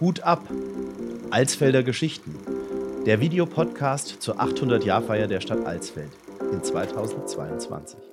Hut ab! Alsfelder Geschichten. Der Videopodcast zur 800-Jahrfeier der Stadt Alsfeld in 2022.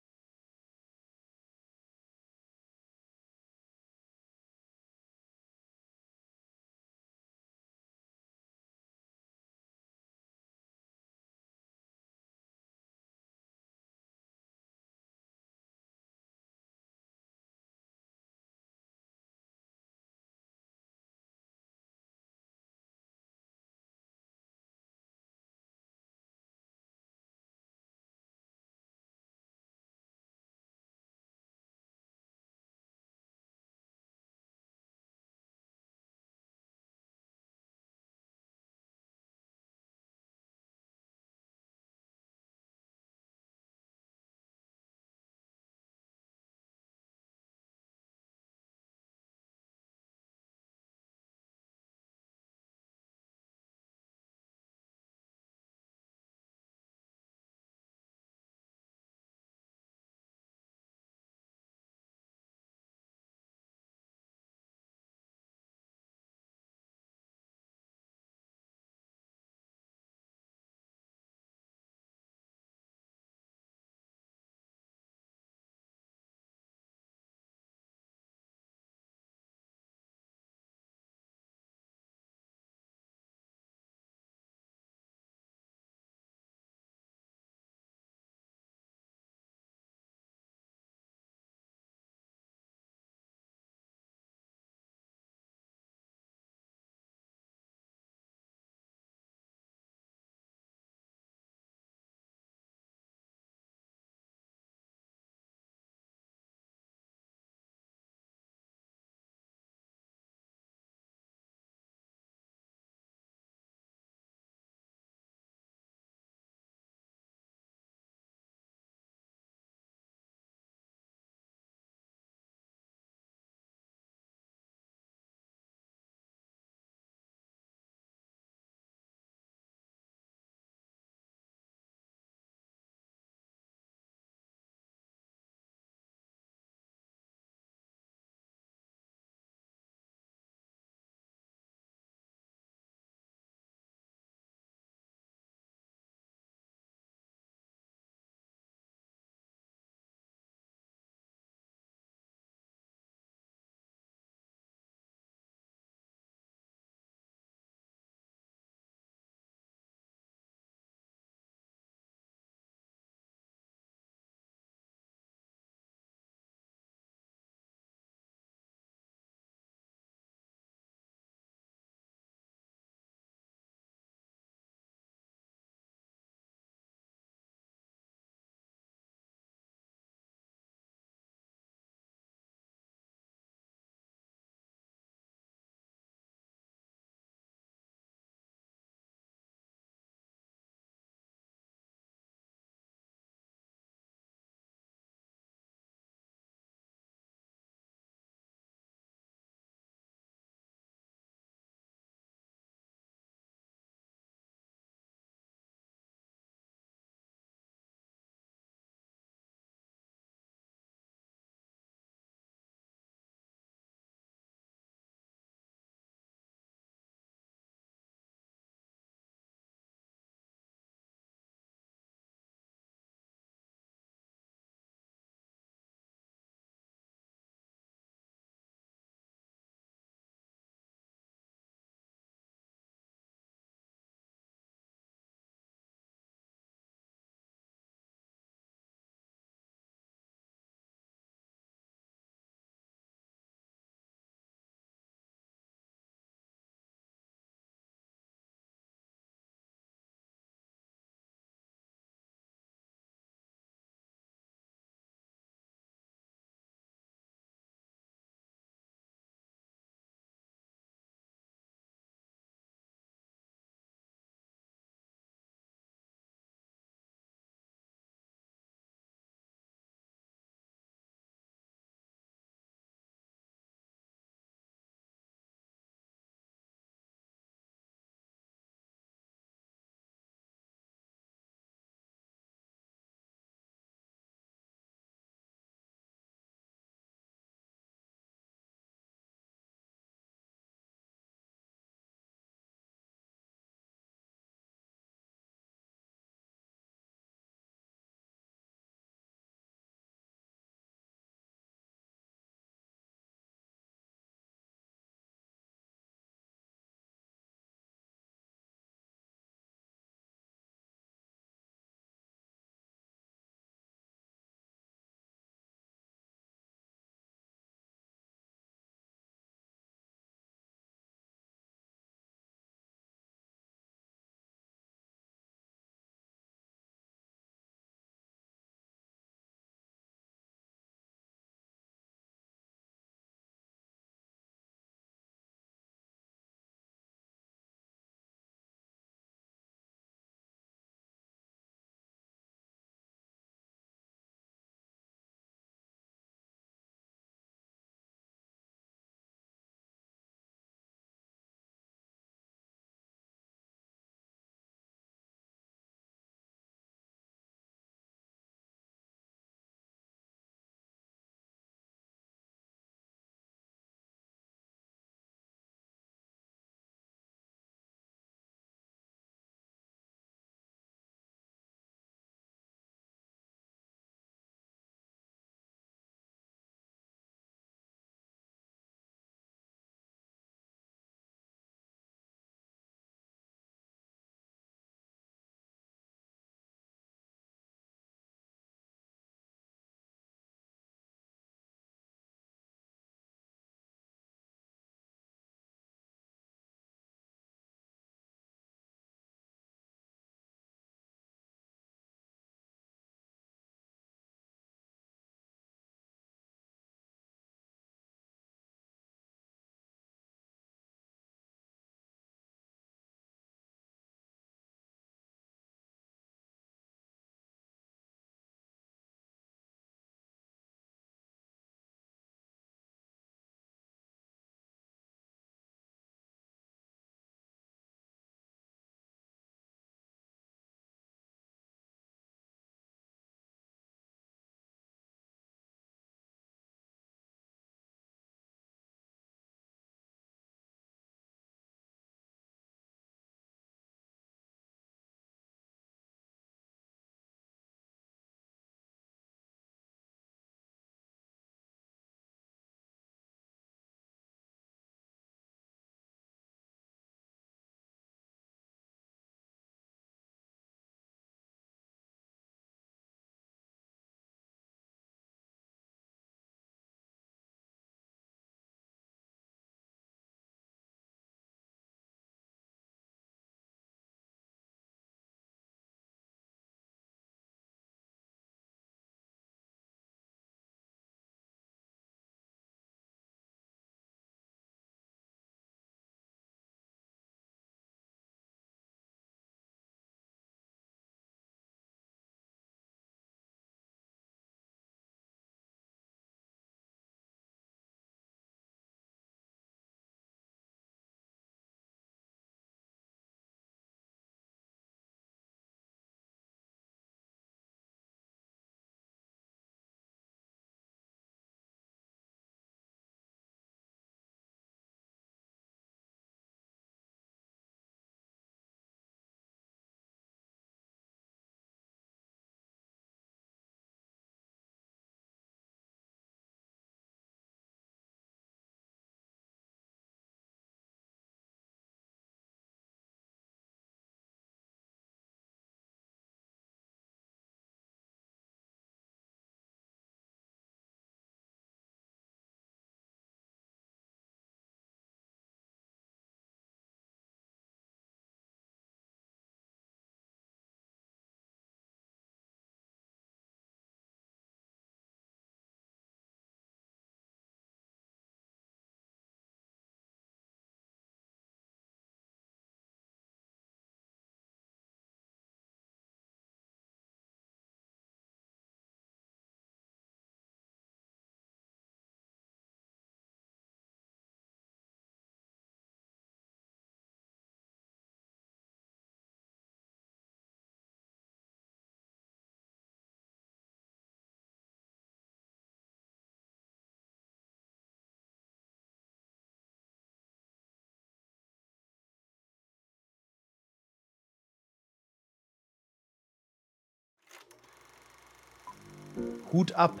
Hut ab!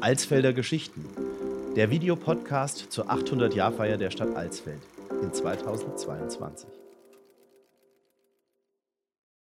Alsfelder Geschichten. Der Videopodcast zur 800-Jahrfeier der Stadt Alsfeld in 2022.